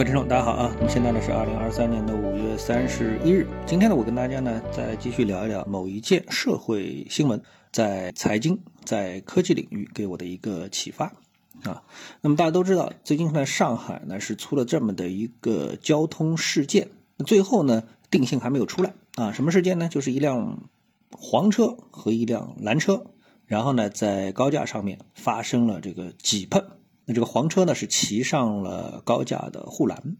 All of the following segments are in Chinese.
各位听众，大家好啊！那么现在呢是二零二三年的五月三十一日。今天呢，我跟大家呢再继续聊一聊某一件社会新闻，在财经、在科技领域给我的一个启发啊。那么大家都知道，最近在上海呢是出了这么的一个交通事件，最后呢定性还没有出来啊。什么事件呢？就是一辆黄车和一辆蓝车，然后呢在高架上面发生了这个挤碰。这个黄车呢是骑上了高架的护栏，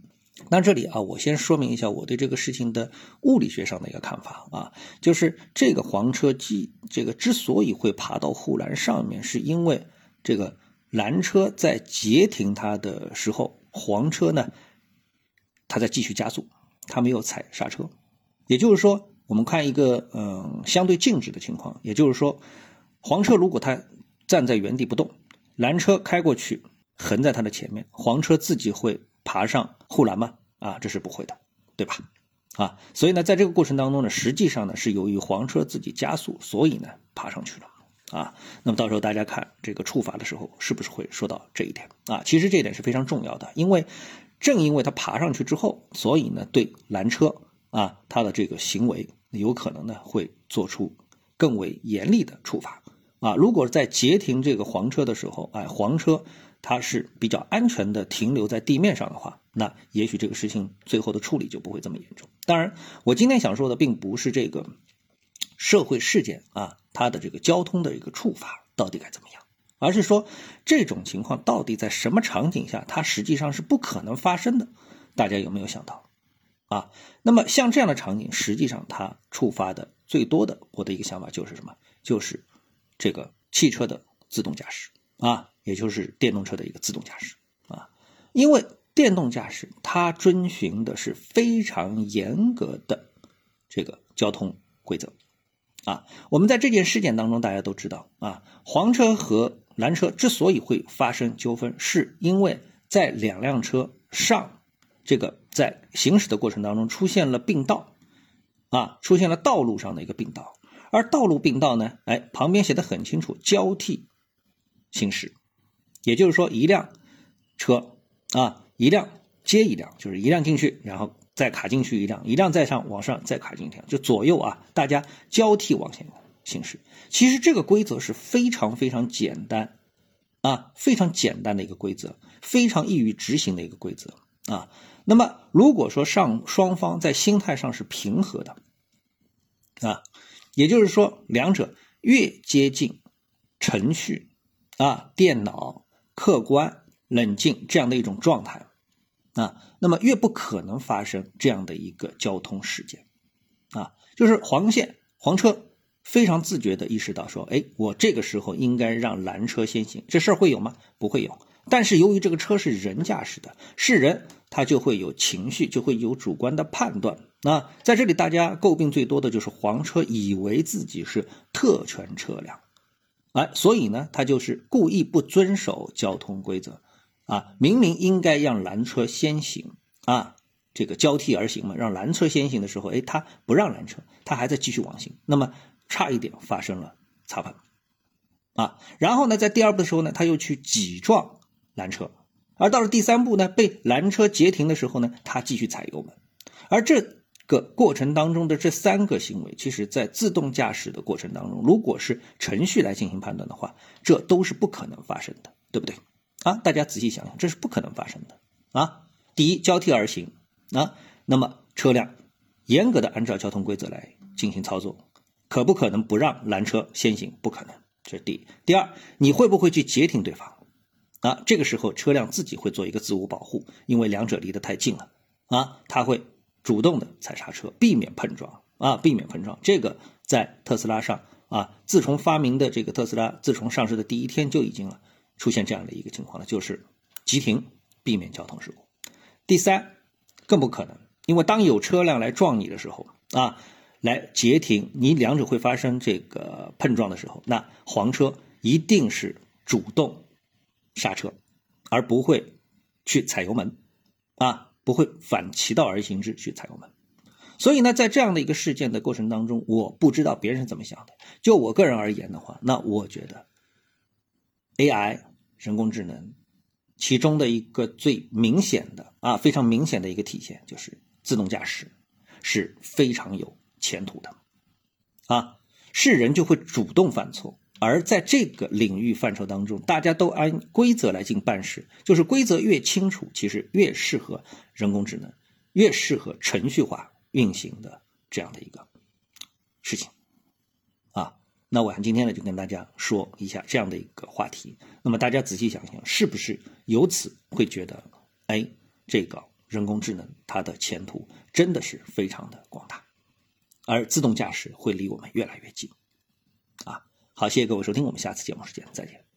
那这里啊，我先说明一下我对这个事情的物理学上的一个看法啊，就是这个黄车机这个之所以会爬到护栏上面，是因为这个蓝车在截停它的时候，黄车呢，它在继续加速，它没有踩刹车，也就是说，我们看一个嗯相对静止的情况，也就是说，黄车如果它站在原地不动，蓝车开过去。横在它的前面，黄车自己会爬上护栏吗？啊，这是不会的，对吧？啊，所以呢，在这个过程当中呢，实际上呢是由于黄车自己加速，所以呢爬上去了。啊，那么到时候大家看这个处罚的时候，是不是会说到这一点？啊，其实这一点是非常重要的，因为正因为它爬上去之后，所以呢对蓝车啊它的这个行为有可能呢会做出更为严厉的处罚。啊，如果在截停这个黄车的时候，哎，黄车。它是比较安全的停留在地面上的话，那也许这个事情最后的处理就不会这么严重。当然，我今天想说的并不是这个社会事件啊，它的这个交通的一个处罚到底该怎么样，而是说这种情况到底在什么场景下它实际上是不可能发生的。大家有没有想到啊？那么像这样的场景，实际上它触发的最多的，我的一个想法就是什么？就是这个汽车的自动驾驶啊。也就是电动车的一个自动驾驶啊，因为电动驾驶它遵循的是非常严格的这个交通规则啊。我们在这件事件当中，大家都知道啊，黄车和蓝车之所以会发生纠纷，是因为在两辆车上这个在行驶的过程当中出现了并道啊，出现了道路上的一个并道，而道路并道呢，哎，旁边写的很清楚，交替行驶。也就是说，一辆车啊，一辆接一辆，就是一辆进去，然后再卡进去一辆，一辆再上往上再卡进一辆，就左右啊，大家交替往前行驶。其实这个规则是非常非常简单啊，非常简单的一个规则，非常易于执行的一个规则啊。那么如果说上双方在心态上是平和的啊，也就是说两者越接近程序啊，电脑。客观、冷静这样的一种状态，啊，那么越不可能发生这样的一个交通事件，啊，就是黄线黄车非常自觉的意识到说，哎，我这个时候应该让蓝车先行，这事儿会有吗？不会有。但是由于这个车是人驾驶的，是人，他就会有情绪，就会有主观的判断。那在这里，大家诟病最多的就是黄车以为自己是特权车辆。哎，所以呢，他就是故意不遵守交通规则，啊，明明应该让蓝车先行。啊，这个交替而行嘛，让蓝车先行的时候，哎，他不让蓝车，他还在继续往行，那么差一点发生了擦碰，啊，然后呢，在第二步的时候呢，他又去挤撞蓝车，而到了第三步呢，被拦车截停的时候呢，他继续踩油门，而这。个过程当中的这三个行为，其实，在自动驾驶的过程当中，如果是程序来进行判断的话，这都是不可能发生的，对不对？啊，大家仔细想想，这是不可能发生的啊。第一，交替而行啊，那么车辆严格的按照交通规则来进行操作，可不可能不让拦车先行？不可能，这是第一。第二，你会不会去截停对方？啊，这个时候车辆自己会做一个自我保护，因为两者离得太近了啊，它会。主动的踩刹车，避免碰撞啊，避免碰撞。这个在特斯拉上啊，自从发明的这个特斯拉，自从上市的第一天就已经了出现这样的一个情况了，就是急停，避免交通事故。第三，更不可能，因为当有车辆来撞你的时候啊，来截停，你两者会发生这个碰撞的时候，那黄车一定是主动刹车，而不会去踩油门啊。不会反其道而行之去踩油门，所以呢，在这样的一个事件的过程当中，我不知道别人是怎么想的。就我个人而言的话，那我觉得，AI 人工智能其中的一个最明显的啊，非常明显的一个体现就是自动驾驶是非常有前途的，啊，是人就会主动犯错，而在这个领域范畴当中，大家都按规则来进行办事，就是规则越清楚，其实越适合人工智能，越适合程序化运行的这样的一个事情啊。那我今天呢，就跟大家说一下这样的一个话题。那么大家仔细想想，是不是由此会觉得，哎，这个人工智能它的前途真的是非常的广大，而自动驾驶会离我们越来越近，好，谢谢各位收听，我们下次节目时间再见。